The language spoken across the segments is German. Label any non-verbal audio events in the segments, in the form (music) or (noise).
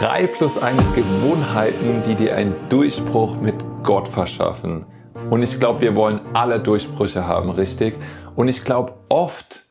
3 plus 1 Gewohnheiten, die dir einen Durchbruch mit Gott verschaffen. Und ich glaube, wir wollen alle Durchbrüche haben, richtig? Und ich glaube, oft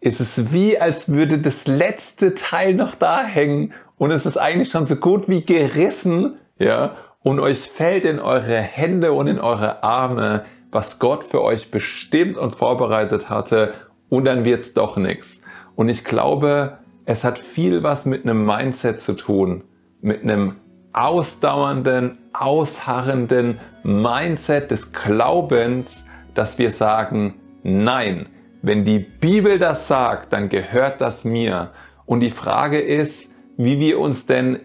ist es wie, als würde das letzte Teil noch da hängen und es ist eigentlich schon so gut wie gerissen, ja? Und euch fällt in eure Hände und in eure Arme, was Gott für euch bestimmt und vorbereitet hatte und dann wird's doch nichts. Und ich glaube, es hat viel was mit einem Mindset zu tun, mit einem ausdauernden, ausharrenden Mindset des Glaubens, dass wir sagen, nein, wenn die Bibel das sagt, dann gehört das mir. Und die Frage ist, wie wir uns denn,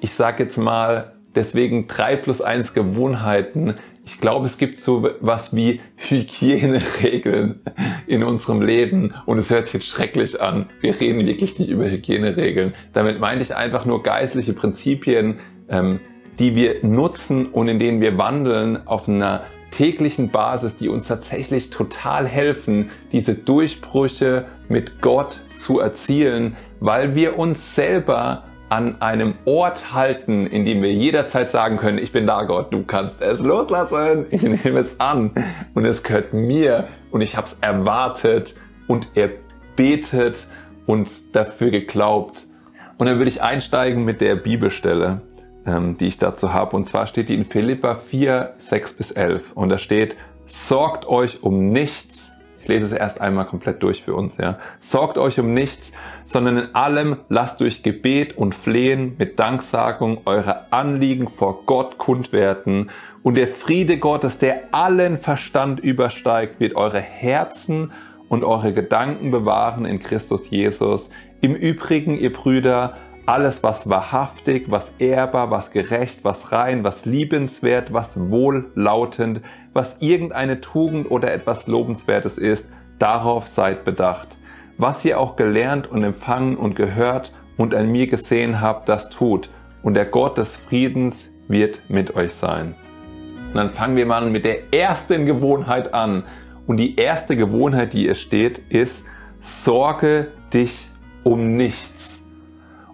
ich sage jetzt mal, deswegen drei plus eins Gewohnheiten ich glaube, es gibt so was wie Hygieneregeln in unserem Leben und es hört sich jetzt schrecklich an. Wir reden wirklich nicht über Hygieneregeln. Damit meine ich einfach nur geistliche Prinzipien, ähm, die wir nutzen und in denen wir wandeln auf einer täglichen Basis, die uns tatsächlich total helfen, diese Durchbrüche mit Gott zu erzielen, weil wir uns selber an einem Ort halten, in dem wir jederzeit sagen können, ich bin da Gott, du kannst es loslassen, ich nehme es an und es gehört mir und ich habe es erwartet und er betet und dafür geglaubt. Und dann würde ich einsteigen mit der Bibelstelle, ähm, die ich dazu habe. Und zwar steht die in Philippa 4, 6 bis 11. Und da steht, sorgt euch um nichts, ich lese es erst einmal komplett durch für uns, ja. Sorgt euch um nichts, sondern in allem lasst durch Gebet und Flehen mit Danksagung eure Anliegen vor Gott kund werden und der Friede Gottes, der allen Verstand übersteigt, wird eure Herzen und eure Gedanken bewahren in Christus Jesus. Im Übrigen, ihr Brüder, alles, was wahrhaftig, was ehrbar, was gerecht, was rein, was liebenswert, was wohllautend, was irgendeine Tugend oder etwas Lobenswertes ist, darauf seid bedacht. Was ihr auch gelernt und empfangen und gehört und an mir gesehen habt, das tut, und der Gott des Friedens wird mit euch sein. Und dann fangen wir mal mit der ersten Gewohnheit an. Und die erste Gewohnheit, die hier steht, ist, sorge dich um nichts.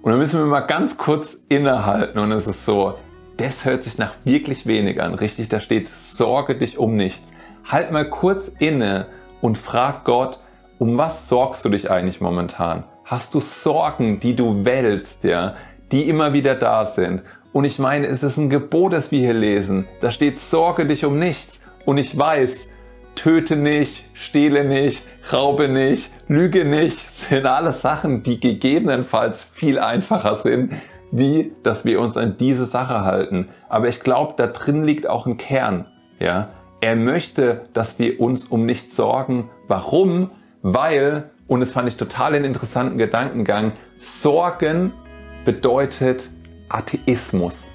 Und dann müssen wir mal ganz kurz innehalten und es ist so, das hört sich nach wirklich wenig an, richtig? Da steht, sorge dich um nichts. Halt mal kurz inne und frag Gott, um was sorgst du dich eigentlich momentan? Hast du Sorgen, die du wälzt, ja, die immer wieder da sind? Und ich meine, es ist ein Gebot, das wir hier lesen. Da steht, sorge dich um nichts. Und ich weiß, töte nicht, stehle nicht, raube nicht, lüge nicht, sind alles Sachen, die gegebenenfalls viel einfacher sind, wie dass wir uns an diese Sache halten. Aber ich glaube, da drin liegt auch ein Kern. Ja, er möchte, dass wir uns um nichts sorgen. Warum? Weil, und das fand ich total einen interessanten Gedankengang, Sorgen bedeutet Atheismus.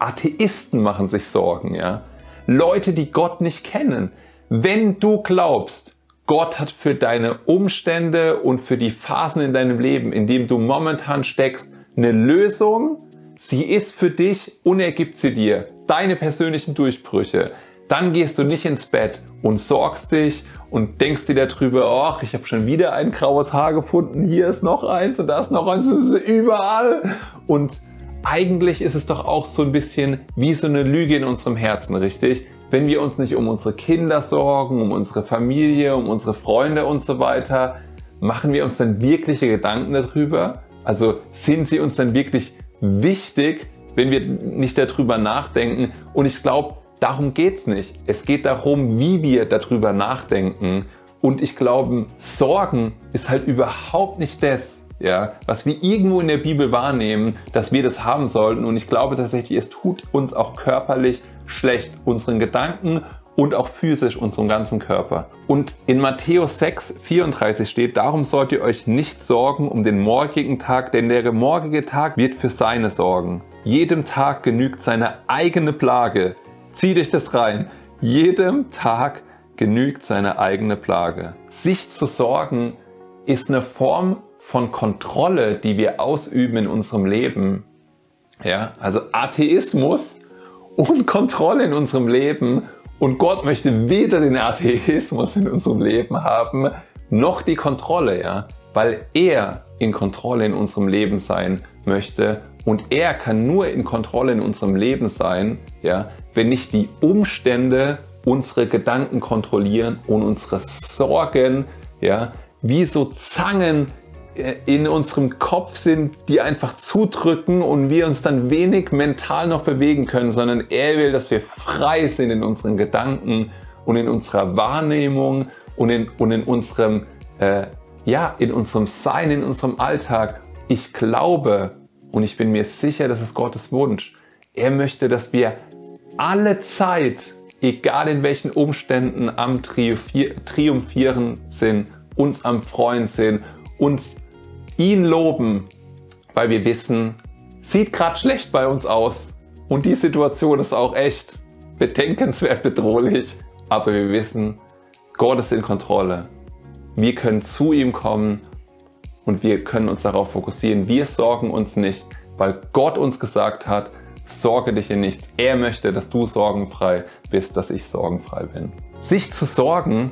Atheisten machen sich Sorgen, ja. Leute, die Gott nicht kennen. Wenn du glaubst, Gott hat für deine Umstände und für die Phasen in deinem Leben, in dem du momentan steckst, eine Lösung. Sie ist für dich und er gibt sie dir. Deine persönlichen Durchbrüche. Dann gehst du nicht ins Bett und sorgst dich und denkst dir darüber, ach, ich habe schon wieder ein graues Haar gefunden, hier ist noch eins und da ist noch eins, es ist überall. Und eigentlich ist es doch auch so ein bisschen wie so eine Lüge in unserem Herzen, richtig? Wenn wir uns nicht um unsere Kinder sorgen, um unsere Familie, um unsere Freunde und so weiter, machen wir uns dann wirkliche Gedanken darüber? Also sind sie uns dann wirklich wichtig, wenn wir nicht darüber nachdenken? Und ich glaube, darum geht's nicht. Es geht darum, wie wir darüber nachdenken. Und ich glaube, Sorgen ist halt überhaupt nicht das, ja, was wir irgendwo in der Bibel wahrnehmen, dass wir das haben sollten. Und ich glaube tatsächlich, es tut uns auch körperlich schlecht, unseren Gedanken und auch physisch unserem ganzen Körper. Und in Matthäus 6, 34 steht, darum sollt ihr euch nicht sorgen um den morgigen Tag, denn der morgige Tag wird für seine sorgen. Jedem Tag genügt seine eigene Plage. Zieht euch das rein. Jedem Tag genügt seine eigene Plage. Sich zu sorgen ist eine Form von Kontrolle, die wir ausüben in unserem Leben. Ja, also Atheismus und Kontrolle in unserem Leben. Und Gott möchte weder den Atheismus in unserem Leben haben, noch die Kontrolle, ja. Weil er in Kontrolle in unserem Leben sein möchte Und er kann nur in Kontrolle in unserem Leben sein, ja, wenn nicht die Umstände unsere Gedanken kontrollieren und unsere Sorgen, ja, wie so Zangen in unserem Kopf sind, die einfach zudrücken und wir uns dann wenig mental noch bewegen können, sondern er will, dass wir frei sind in unseren Gedanken und in unserer Wahrnehmung und in, und in unserem, äh, ja, in unserem Sein, in unserem Alltag. Ich glaube und ich bin mir sicher, das ist Gottes Wunsch. Er möchte, dass wir alle Zeit, egal in welchen Umständen, am Triumphieren sind, uns am Freuen sind, uns ihn loben, weil wir wissen, sieht gerade schlecht bei uns aus und die Situation ist auch echt bedenkenswert bedrohlich, aber wir wissen, Gott ist in Kontrolle. Wir können zu ihm kommen und wir können uns darauf fokussieren. Wir sorgen uns nicht, weil Gott uns gesagt hat, sorge dich in nichts. Er möchte, dass du sorgenfrei bist, dass ich sorgenfrei bin. Sich zu sorgen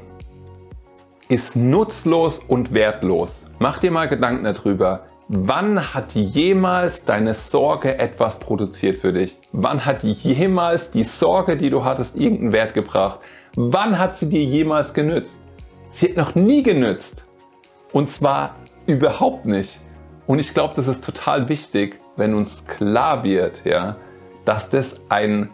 ist nutzlos und wertlos. Mach dir mal Gedanken darüber. Wann hat jemals deine Sorge etwas produziert für dich? Wann hat jemals die Sorge, die du hattest, irgendeinen Wert gebracht? Wann hat sie dir jemals genützt? Sie hat noch nie genützt. Und zwar überhaupt nicht. Und ich glaube, das ist total wichtig, wenn uns klar wird, ja, dass das ein,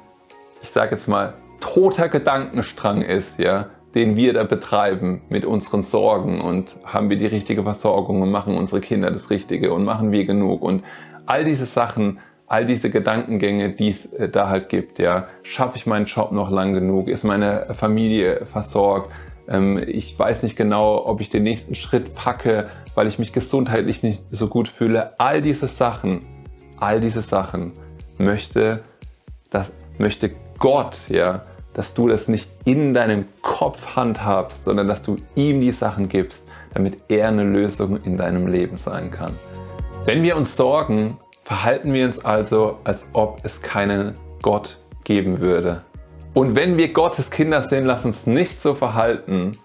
ich sage jetzt mal, toter Gedankenstrang ist, ja, den wir da betreiben mit unseren Sorgen und haben wir die richtige Versorgung und machen unsere Kinder das Richtige und machen wir genug und all diese Sachen, all diese Gedankengänge, die es äh, da halt gibt, ja, schaffe ich meinen Job noch lang genug, ist meine Familie versorgt, ähm, ich weiß nicht genau, ob ich den nächsten Schritt packe, weil ich mich gesundheitlich nicht so gut fühle, all diese Sachen, all diese Sachen möchte, das möchte Gott, ja, dass du das nicht in deinem Kopf handhabst, sondern dass du ihm die Sachen gibst, damit er eine Lösung in deinem Leben sein kann. Wenn wir uns sorgen, verhalten wir uns also, als ob es keinen Gott geben würde. Und wenn wir Gottes Kinder sind, lass uns nicht so verhalten,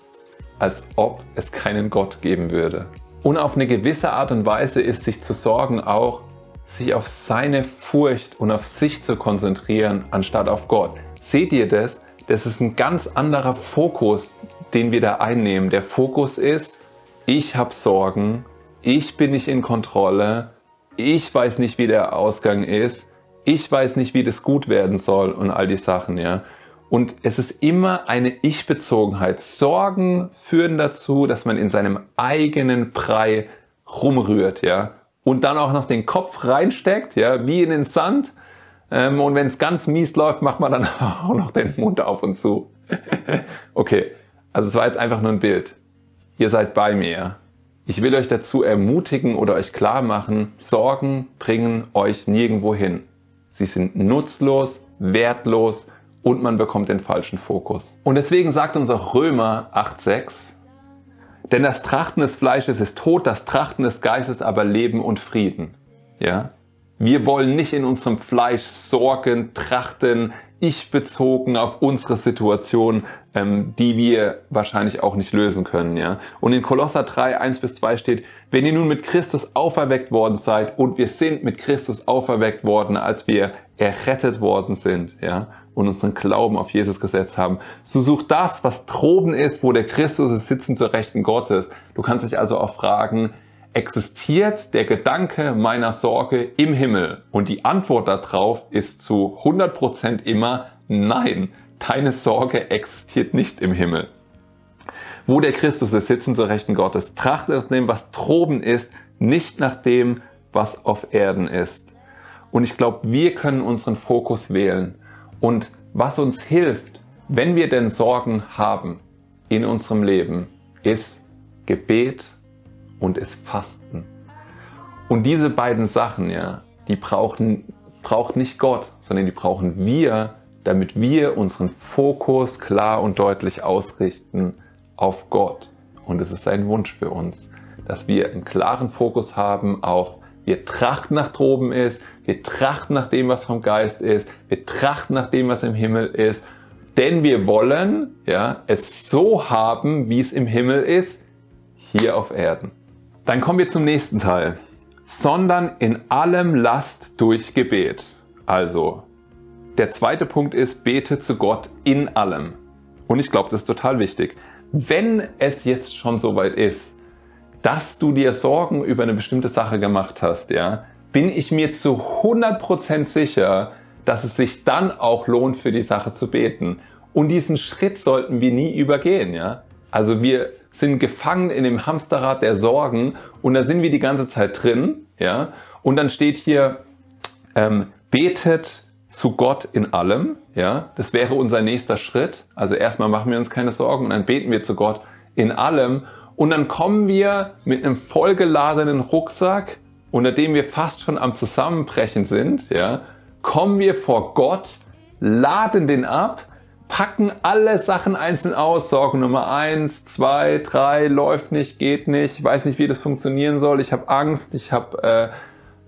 als ob es keinen Gott geben würde. Und auf eine gewisse Art und Weise ist sich zu sorgen auch, sich auf seine Furcht und auf sich zu konzentrieren, anstatt auf Gott. Seht ihr das? Das ist ein ganz anderer Fokus, den wir da einnehmen. Der Fokus ist, ich habe Sorgen, ich bin nicht in Kontrolle, ich weiß nicht, wie der Ausgang ist, ich weiß nicht, wie das gut werden soll und all die Sachen, ja. Und es ist immer eine Ich-Bezogenheit. Sorgen führen dazu, dass man in seinem eigenen Brei rumrührt, ja und dann auch noch den Kopf reinsteckt, ja, wie in den Sand. Ähm, und wenn es ganz mies läuft, macht man dann (laughs) auch noch den Mund auf und zu. (laughs) okay, also es war jetzt einfach nur ein Bild. Ihr seid bei mir. Ich will euch dazu ermutigen oder euch klar machen, Sorgen bringen euch nirgendwo hin. Sie sind nutzlos, wertlos und man bekommt den falschen Fokus. Und deswegen sagt uns auch Römer 8,6, denn das Trachten des Fleisches ist Tod, das Trachten des Geistes aber Leben und Frieden. Ja? Wir wollen nicht in unserem Fleisch sorgen, trachten, ich bezogen auf unsere Situation, ähm, die wir wahrscheinlich auch nicht lösen können. Ja? Und in Kolosser 3, 1 bis 2 steht, wenn ihr nun mit Christus auferweckt worden seid und wir sind mit Christus auferweckt worden, als wir errettet worden sind, ja, und unseren Glauben auf Jesus gesetzt haben. So such das, was droben ist, wo der Christus ist, sitzen zur Rechten Gottes. Du kannst dich also auch fragen, existiert der Gedanke meiner Sorge im Himmel? Und die Antwort darauf ist zu 100% immer nein. Deine Sorge existiert nicht im Himmel. Wo der Christus ist, sitzen zur Rechten Gottes. Trachte nach dem, was droben ist, nicht nach dem, was auf Erden ist. Und ich glaube, wir können unseren Fokus wählen. Und was uns hilft, wenn wir denn Sorgen haben in unserem Leben, ist Gebet und ist Fasten. Und diese beiden Sachen, ja, die brauchen, braucht nicht Gott, sondern die brauchen wir, damit wir unseren Fokus klar und deutlich ausrichten auf Gott. Und es ist sein Wunsch für uns, dass wir einen klaren Fokus haben auf wir trachten nach droben ist, wir trachten nach dem, was vom Geist ist, wir trachten nach dem, was im Himmel ist, denn wir wollen ja, es so haben, wie es im Himmel ist, hier auf Erden. Dann kommen wir zum nächsten Teil. sondern in allem lasst durch Gebet. Also, der zweite Punkt ist, bete zu Gott in allem. Und ich glaube, das ist total wichtig. Wenn es jetzt schon soweit ist, dass du dir Sorgen über eine bestimmte Sache gemacht hast, ja, bin ich mir zu 100% sicher, dass es sich dann auch lohnt, für die Sache zu beten. Und diesen Schritt sollten wir nie übergehen, ja. Also wir sind gefangen in dem Hamsterrad der Sorgen und da sind wir die ganze Zeit drin, ja. Und dann steht hier, ähm, betet zu Gott in allem, ja. Das wäre unser nächster Schritt. Also erstmal machen wir uns keine Sorgen und dann beten wir zu Gott in allem. Und dann kommen wir mit einem vollgeladenen Rucksack, unter dem wir fast schon am Zusammenbrechen sind, ja, kommen wir vor Gott, laden den ab, packen alle Sachen einzeln aus. Sorge Nummer eins, zwei, drei, läuft nicht, geht nicht, weiß nicht, wie das funktionieren soll. Ich habe Angst, ich habe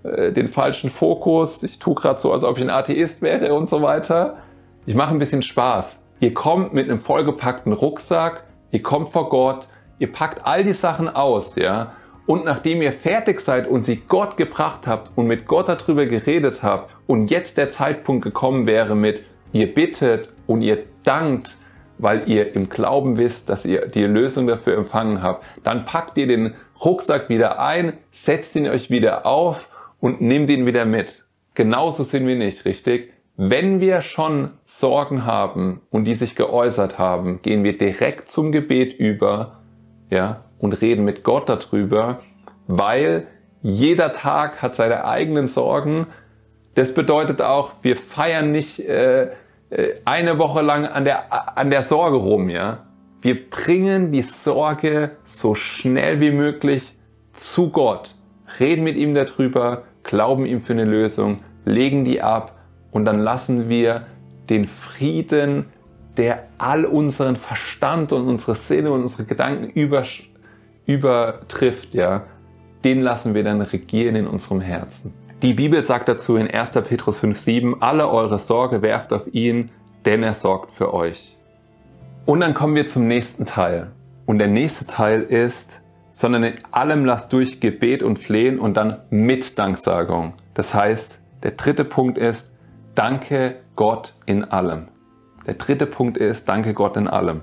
äh, äh, den falschen Fokus, ich tue gerade so, als ob ich ein Atheist wäre und so weiter. Ich mache ein bisschen Spaß. Ihr kommt mit einem vollgepackten Rucksack, ihr kommt vor Gott, ihr packt all die Sachen aus, ja, und nachdem ihr fertig seid und sie Gott gebracht habt und mit Gott darüber geredet habt und jetzt der Zeitpunkt gekommen wäre mit, ihr bittet und ihr dankt, weil ihr im Glauben wisst, dass ihr die Lösung dafür empfangen habt, dann packt ihr den Rucksack wieder ein, setzt ihn euch wieder auf und nehmt ihn wieder mit. Genauso sind wir nicht, richtig? Wenn wir schon Sorgen haben und die sich geäußert haben, gehen wir direkt zum Gebet über, ja, und reden mit Gott darüber, weil jeder Tag hat seine eigenen Sorgen. Das bedeutet auch, wir feiern nicht äh, eine Woche lang an der, an der Sorge rum, ja. Wir bringen die Sorge so schnell wie möglich zu Gott, reden mit ihm darüber, glauben ihm für eine Lösung, legen die ab und dann lassen wir den Frieden, der all unseren Verstand und unsere Sinne und unsere Gedanken überschreitet, übertrifft, ja, den lassen wir dann regieren in unserem Herzen. Die Bibel sagt dazu in 1. Petrus 5,7, alle eure Sorge werft auf ihn, denn er sorgt für euch. Und dann kommen wir zum nächsten Teil. Und der nächste Teil ist, sondern in allem lasst durch Gebet und Flehen und dann mit Danksagung. Das heißt, der dritte Punkt ist, danke Gott in allem. Der dritte Punkt ist, danke Gott in allem.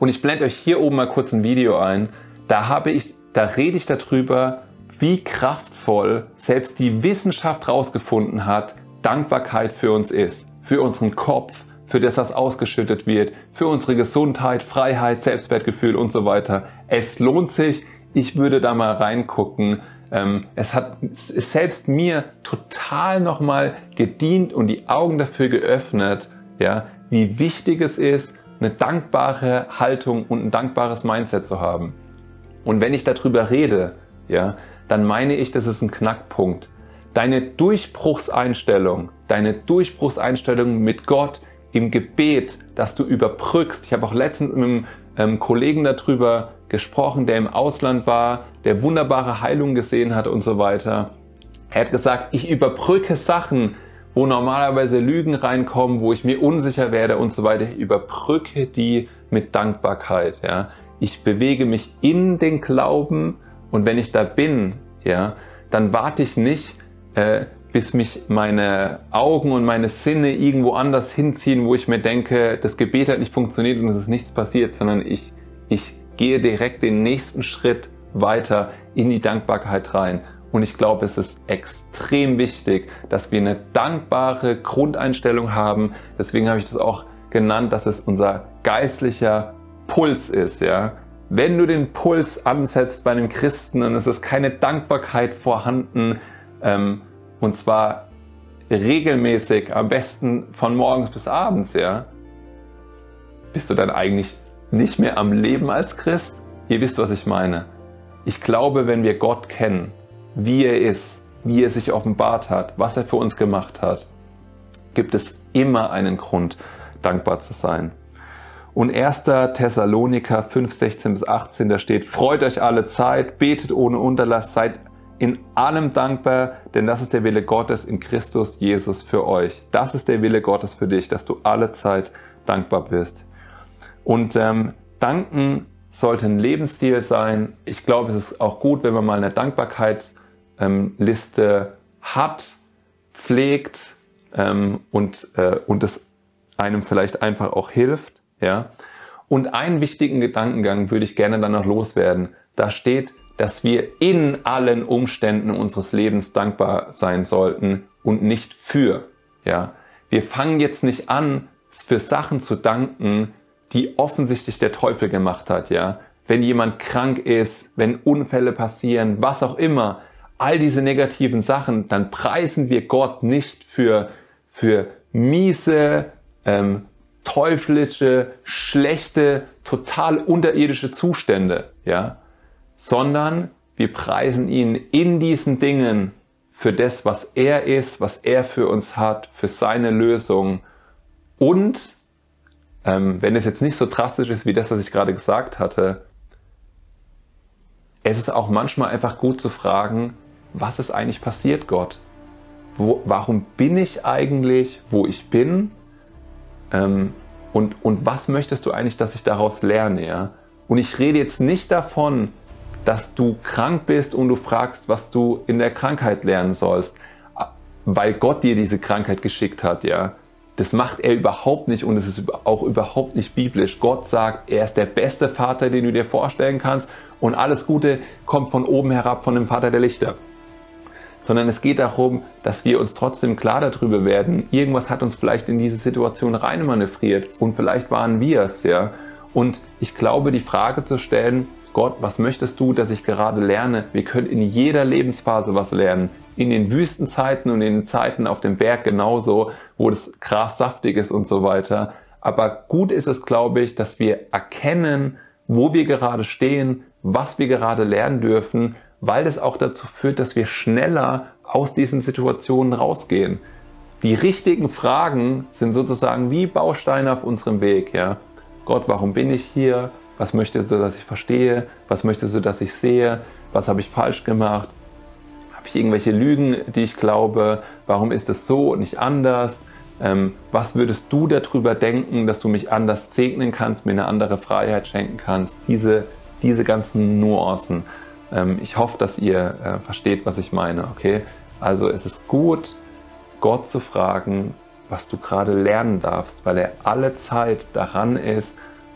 Und ich blende euch hier oben mal kurz ein Video ein. Da habe ich, da rede ich darüber, wie kraftvoll selbst die Wissenschaft herausgefunden hat, Dankbarkeit für uns ist. Für unseren Kopf, für das, was ausgeschüttet wird, für unsere Gesundheit, Freiheit, Selbstwertgefühl und so weiter. Es lohnt sich. Ich würde da mal reingucken. Ähm, es hat selbst mir total nochmal gedient und die Augen dafür geöffnet, ja, wie wichtig es ist, eine dankbare Haltung und ein dankbares Mindset zu haben. Und wenn ich darüber rede, ja, dann meine ich, das ist ein Knackpunkt. Deine Durchbruchseinstellung, deine Durchbruchseinstellung mit Gott im Gebet, dass du überbrückst. Ich habe auch letztens mit einem ähm, Kollegen darüber gesprochen, der im Ausland war, der wunderbare Heilung gesehen hat und so weiter. Er hat gesagt, ich überbrücke Sachen, wo normalerweise Lügen reinkommen, wo ich mir unsicher werde und so weiter. Ich überbrücke die mit Dankbarkeit. Ja. Ich bewege mich in den Glauben und wenn ich da bin, ja, dann warte ich nicht, äh, bis mich meine Augen und meine Sinne irgendwo anders hinziehen, wo ich mir denke, das Gebet hat nicht funktioniert und es ist nichts passiert, sondern ich, ich gehe direkt den nächsten Schritt weiter in die Dankbarkeit rein. Und ich glaube, es ist extrem wichtig, dass wir eine dankbare Grundeinstellung haben. Deswegen habe ich das auch genannt, dass es unser geistlicher Puls ist, ja. Wenn du den Puls ansetzt bei einem Christen und es ist keine Dankbarkeit vorhanden, ähm, und zwar regelmäßig, am besten von morgens bis abends, ja, bist du dann eigentlich nicht mehr am Leben als Christ? Ihr wisst, was ich meine. Ich glaube, wenn wir Gott kennen, wie er ist, wie er sich offenbart hat, was er für uns gemacht hat, gibt es immer einen Grund, dankbar zu sein. Und 1. Thessaloniker 5, 16 bis 18, da steht, freut euch alle Zeit, betet ohne Unterlass, seid in allem dankbar, denn das ist der Wille Gottes in Christus Jesus für euch. Das ist der Wille Gottes für dich, dass du alle Zeit dankbar bist. Und ähm, danken sollte ein Lebensstil sein. Ich glaube, es ist auch gut, wenn wir mal eine Dankbarkeits- ähm, hat, pflegt ähm, und, äh, und es einem vielleicht einfach auch hilft. Ja? Und einen wichtigen Gedankengang würde ich gerne dann noch loswerden. Da steht, dass wir in allen Umständen unseres Lebens dankbar sein sollten und nicht für. Ja? Wir fangen jetzt nicht an, für Sachen zu danken, die offensichtlich der Teufel gemacht hat. Ja? Wenn jemand krank ist, wenn Unfälle passieren, was auch immer, all diese negativen Sachen, dann preisen wir Gott nicht für, für miese, ähm, teuflische, schlechte, total unterirdische Zustände, ja, sondern wir preisen ihn in diesen Dingen für das, was er ist, was er für uns hat, für seine Lösung und ähm, wenn es jetzt nicht so drastisch ist wie das, was ich gerade gesagt hatte, es ist auch manchmal einfach gut zu fragen, was ist eigentlich passiert, Gott? Wo, warum bin ich eigentlich, wo ich bin? Ähm, und, und was möchtest du eigentlich, dass ich daraus lerne? Ja? Und ich rede jetzt nicht davon, dass du krank bist und du fragst, was du in der Krankheit lernen sollst, weil Gott dir diese Krankheit geschickt hat, ja. Das macht er überhaupt nicht und es ist auch überhaupt nicht biblisch. Gott sagt, er ist der beste Vater, den du dir vorstellen kannst und alles Gute kommt von oben herab, von dem Vater der Lichter sondern es geht darum, dass wir uns trotzdem klar darüber werden, irgendwas hat uns vielleicht in diese Situation reinmanövriert und vielleicht waren wir es, ja. Und ich glaube, die Frage zu stellen, Gott, was möchtest du, dass ich gerade lerne? Wir können in jeder Lebensphase was lernen. In den Wüstenzeiten und in den Zeiten auf dem Berg genauso, wo das Gras saftig ist und so weiter. Aber gut ist es, glaube ich, dass wir erkennen, wo wir gerade stehen, was wir gerade lernen dürfen weil das auch dazu führt, dass wir schneller aus diesen Situationen rausgehen. Die richtigen Fragen sind sozusagen wie Bausteine auf unserem Weg. Ja? Gott, warum bin ich hier? Was möchtest du, dass ich verstehe? Was möchtest du, dass ich sehe? Was habe ich falsch gemacht? Habe ich irgendwelche Lügen, die ich glaube? Warum ist es so und nicht anders? Ähm, was würdest du darüber denken, dass du mich anders segnen kannst, mir eine andere Freiheit schenken kannst? Diese, diese ganzen Nuancen. Ähm, ich hoffe, dass ihr äh, versteht, was ich meine, okay? Also es ist gut, Gott zu fragen, was du gerade lernen darfst, weil er alle Zeit daran ist,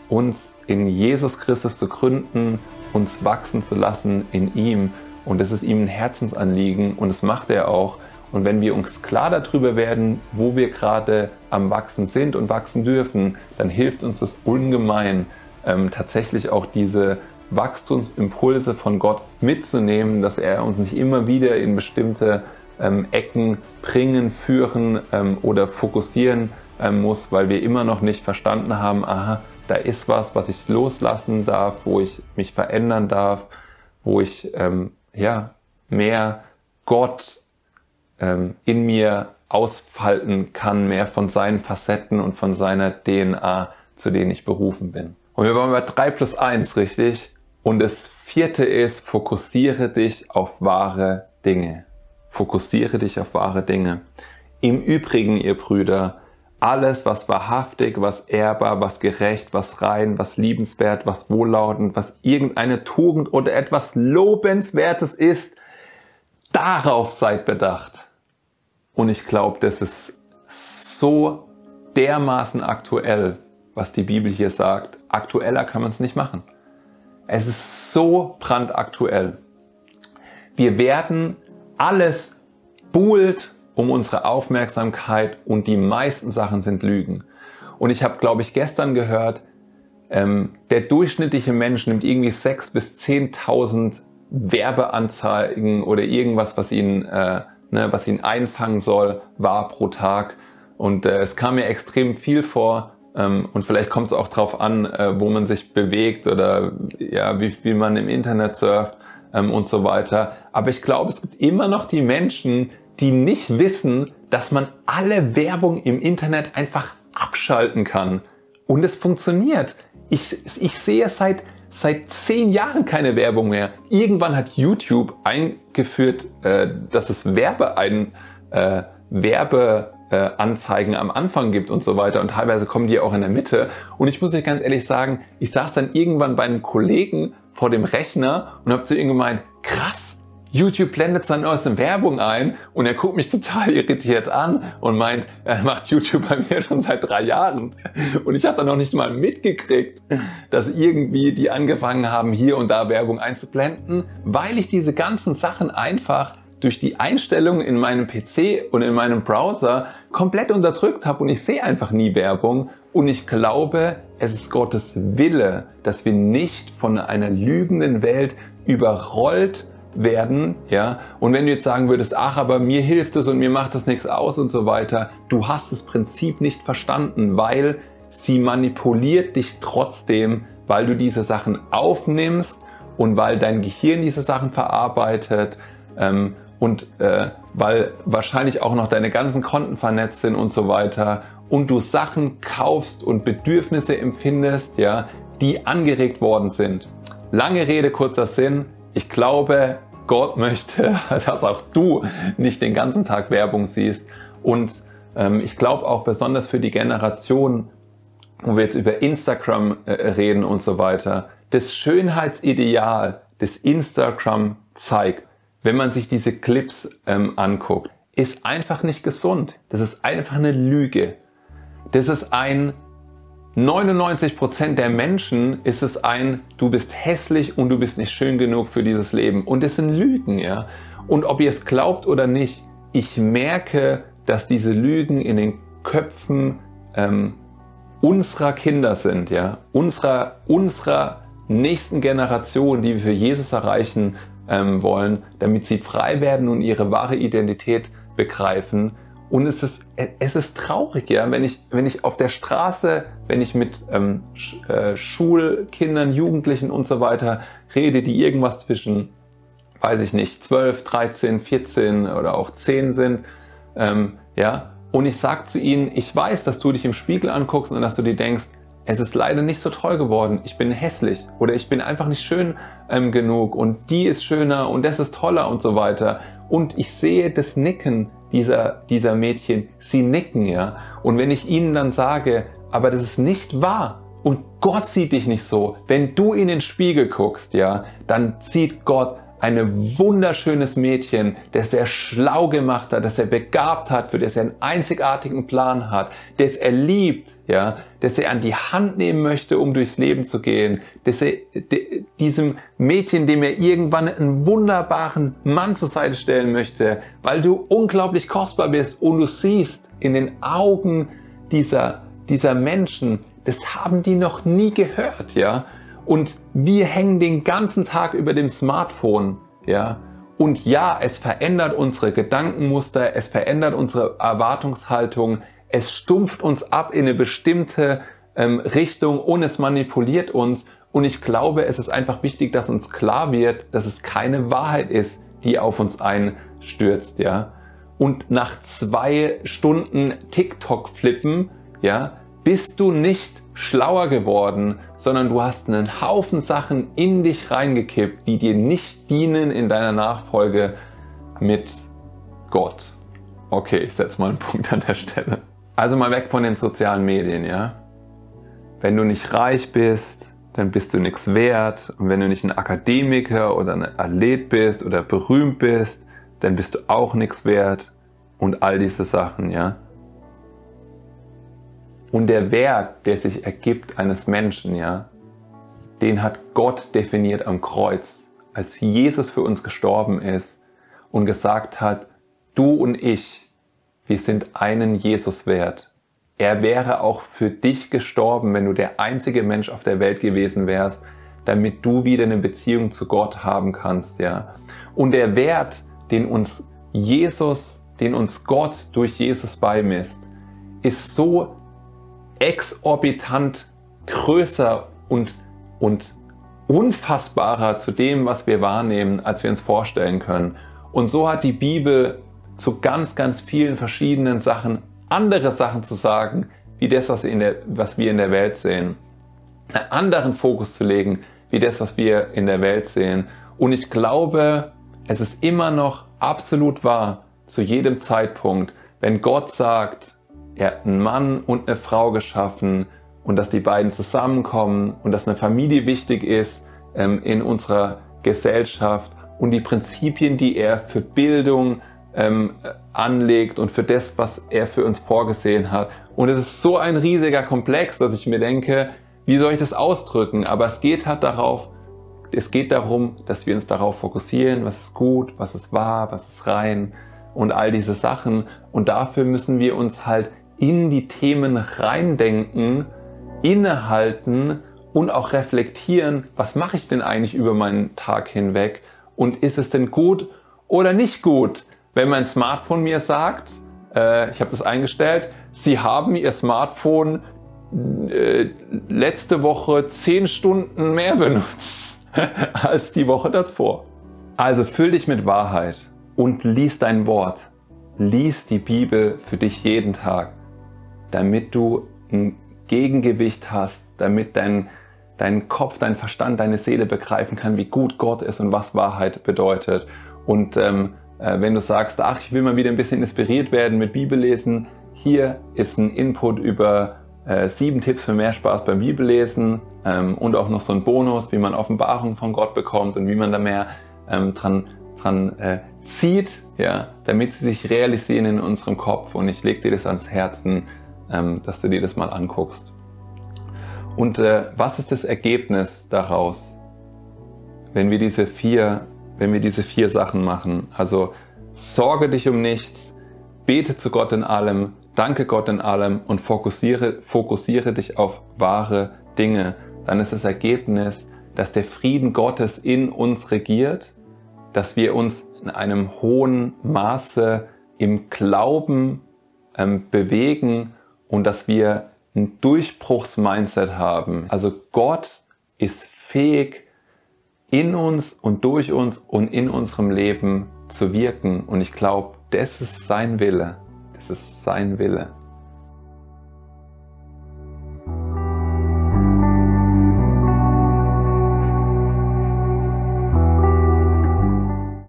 uns in Jesus Christus zu gründen, uns wachsen zu lassen in ihm. Und das ist ihm ein Herzensanliegen und das macht er auch. Und wenn wir uns klar darüber werden, wo wir gerade am Wachsen sind und wachsen dürfen, dann hilft uns das ungemein, ähm, tatsächlich auch diese Wachstumsimpulse von Gott mitzunehmen, dass er uns nicht immer wieder in bestimmte ähm, Ecken bringen, führen ähm, oder fokussieren ähm, muss, weil wir immer noch nicht verstanden haben, aha, da ist was, was ich loslassen darf, wo ich mich verändern darf, wo ich ähm, ja mehr Gott ähm, in mir ausfalten kann, mehr von seinen Facetten und von seiner DNA, zu denen ich berufen bin. Und wir waren bei 3 plus 1, richtig? Und das vierte ist, fokussiere dich auf wahre Dinge. Fokussiere dich auf wahre Dinge. Im Übrigen, ihr Brüder, alles, was wahrhaftig, was ehrbar, was gerecht, was rein, was liebenswert, was wohllautend, was irgendeine Tugend oder etwas Lobenswertes ist, darauf seid bedacht. Und ich glaube, das ist so dermaßen aktuell, was die Bibel hier sagt. Aktueller kann man es nicht machen. Es ist so brandaktuell. Wir werden alles buhlt um unsere Aufmerksamkeit und die meisten Sachen sind Lügen. Und ich habe, glaube ich, gestern gehört, ähm, der durchschnittliche Mensch nimmt irgendwie 6.000 bis 10.000 Werbeanzeigen oder irgendwas, was ihn, äh, ne, was ihn einfangen soll, war pro Tag. Und äh, es kam mir extrem viel vor, und vielleicht kommt es auch drauf an, äh, wo man sich bewegt oder ja, wie viel man im Internet surft ähm, und so weiter. Aber ich glaube, es gibt immer noch die Menschen, die nicht wissen, dass man alle Werbung im Internet einfach abschalten kann. Und es funktioniert. Ich, ich sehe seit, seit zehn Jahren keine Werbung mehr. Irgendwann hat YouTube eingeführt, äh, dass es Werbe ein, äh, Werbe äh, Anzeigen am Anfang gibt und so weiter und teilweise kommen die auch in der Mitte. Und ich muss euch ganz ehrlich sagen, ich saß dann irgendwann bei einem Kollegen vor dem Rechner und habe zu ihm gemeint, krass, YouTube blendet seine neueste Werbung ein und er guckt mich total irritiert an und meint, er macht YouTube bei mir schon seit drei Jahren. Und ich hatte noch nicht mal mitgekriegt, dass irgendwie die angefangen haben, hier und da Werbung einzublenden, weil ich diese ganzen Sachen einfach durch die Einstellungen in meinem PC und in meinem Browser komplett unterdrückt habe und ich sehe einfach nie Werbung und ich glaube, es ist Gottes Wille, dass wir nicht von einer lügenden Welt überrollt werden, ja. Und wenn du jetzt sagen würdest, ach, aber mir hilft es und mir macht das nichts aus und so weiter, du hast das Prinzip nicht verstanden, weil sie manipuliert dich trotzdem, weil du diese Sachen aufnimmst und weil dein Gehirn diese Sachen verarbeitet ähm, und äh, weil wahrscheinlich auch noch deine ganzen Konten vernetzt sind und so weiter und du Sachen kaufst und Bedürfnisse empfindest, ja, die angeregt worden sind. Lange Rede, kurzer Sinn. Ich glaube, Gott möchte, (laughs) dass auch du nicht den ganzen Tag Werbung siehst. Und ähm, ich glaube auch besonders für die Generation, wo wir jetzt über Instagram äh, reden und so weiter, das Schönheitsideal, das Instagram zeigt, wenn man sich diese Clips ähm, anguckt, ist einfach nicht gesund. Das ist einfach eine Lüge. Das ist ein 99% der Menschen ist es ein, du bist hässlich und du bist nicht schön genug für dieses Leben. Und das sind Lügen, ja. Und ob ihr es glaubt oder nicht, ich merke, dass diese Lügen in den Köpfen ähm, unserer Kinder sind, ja. Unserer, unserer nächsten Generation, die wir für Jesus erreichen ähm, wollen, damit sie frei werden und ihre wahre Identität begreifen. Und es ist, es ist traurig, ja, wenn ich, wenn ich auf der Straße, wenn ich mit ähm, äh, Schulkindern, Jugendlichen und so weiter rede, die irgendwas zwischen, weiß ich nicht, 12, 13, 14 oder auch 10 sind, ähm, ja, und ich sag zu ihnen, ich weiß, dass du dich im Spiegel anguckst und dass du dir denkst, es ist leider nicht so toll geworden, ich bin hässlich oder ich bin einfach nicht schön ähm, genug und die ist schöner und das ist toller und so weiter. Und ich sehe das Nicken dieser, dieser Mädchen, sie nicken, ja. Und wenn ich ihnen dann sage, aber das ist nicht wahr und Gott sieht dich nicht so, wenn du in den Spiegel guckst, ja, dann sieht Gott ein wunderschönes Mädchen, das er schlau gemacht hat, das er begabt hat, für das er einen einzigartigen Plan hat, das er liebt, ja, das er an die Hand nehmen möchte, um durchs Leben zu gehen, dass er diesem Mädchen, dem er irgendwann einen wunderbaren Mann zur Seite stellen möchte, weil du unglaublich kostbar bist und du siehst in den Augen dieser, dieser Menschen, das haben die noch nie gehört, ja, und wir hängen den ganzen Tag über dem Smartphone, ja. Und ja, es verändert unsere Gedankenmuster, es verändert unsere Erwartungshaltung, es stumpft uns ab in eine bestimmte ähm, Richtung und es manipuliert uns. Und ich glaube, es ist einfach wichtig, dass uns klar wird, dass es keine Wahrheit ist, die auf uns einstürzt, ja. Und nach zwei Stunden TikTok flippen, ja, bist du nicht schlauer geworden, sondern du hast einen Haufen Sachen in dich reingekippt, die dir nicht dienen in deiner Nachfolge mit Gott. Okay, ich setze mal einen Punkt an der Stelle. Also mal weg von den sozialen Medien, ja? Wenn du nicht reich bist, dann bist du nichts wert. Und wenn du nicht ein Akademiker oder ein Athlet bist oder berühmt bist, dann bist du auch nichts wert. Und all diese Sachen, ja? Und der Wert, der sich ergibt eines Menschen, ja, den hat Gott definiert am Kreuz, als Jesus für uns gestorben ist und gesagt hat, du und ich, wir sind einen Jesus wert. Er wäre auch für dich gestorben, wenn du der einzige Mensch auf der Welt gewesen wärst, damit du wieder eine Beziehung zu Gott haben kannst, ja. Und der Wert, den uns Jesus, den uns Gott durch Jesus beimisst, ist so exorbitant größer und, und unfassbarer zu dem, was wir wahrnehmen, als wir uns vorstellen können. Und so hat die Bibel zu ganz, ganz vielen verschiedenen Sachen andere Sachen zu sagen, wie das, was, der, was wir in der Welt sehen. Einen anderen Fokus zu legen, wie das, was wir in der Welt sehen. Und ich glaube, es ist immer noch absolut wahr, zu jedem Zeitpunkt, wenn Gott sagt, er hat einen Mann und eine Frau geschaffen und dass die beiden zusammenkommen und dass eine Familie wichtig ist ähm, in unserer Gesellschaft und die Prinzipien, die er für Bildung ähm, anlegt und für das, was er für uns vorgesehen hat. Und es ist so ein riesiger Komplex, dass ich mir denke, wie soll ich das ausdrücken? Aber es geht halt darauf, es geht darum, dass wir uns darauf fokussieren, was ist gut, was ist wahr, was ist rein und all diese Sachen. Und dafür müssen wir uns halt in die Themen reindenken, innehalten und auch reflektieren, was mache ich denn eigentlich über meinen Tag hinweg und ist es denn gut oder nicht gut, wenn mein Smartphone mir sagt, äh, ich habe das eingestellt, Sie haben Ihr Smartphone äh, letzte Woche zehn Stunden mehr benutzt (laughs) als die Woche davor. Also füll dich mit Wahrheit und lies dein Wort. Lies die Bibel für dich jeden Tag, damit du ein Gegengewicht hast, damit dein, dein Kopf, dein Verstand, deine Seele begreifen kann, wie gut Gott ist und was Wahrheit bedeutet. Und ähm, äh, wenn du sagst, ach, ich will mal wieder ein bisschen inspiriert werden mit Bibellesen, hier ist ein Input über äh, sieben Tipps für mehr Spaß beim Bibellesen ähm, und auch noch so ein Bonus, wie man Offenbarung von Gott bekommt und wie man da mehr ähm, dran, dran äh, zieht, ja, damit sie sich realisieren in unserem Kopf. Und ich lege dir das ans Herzen, ähm, dass du dir das mal anguckst. Und äh, was ist das Ergebnis daraus, wenn wir diese vier wenn wir diese vier Sachen machen. Also sorge dich um nichts, bete zu Gott in allem, danke Gott in allem und fokussiere, fokussiere dich auf wahre Dinge. Dann ist das Ergebnis, dass der Frieden Gottes in uns regiert, dass wir uns in einem hohen Maße im Glauben ähm, bewegen und dass wir ein Durchbruchsmindset haben. Also Gott ist fähig, in uns und durch uns und in unserem Leben zu wirken. Und ich glaube, das ist sein Wille. Das ist sein Wille.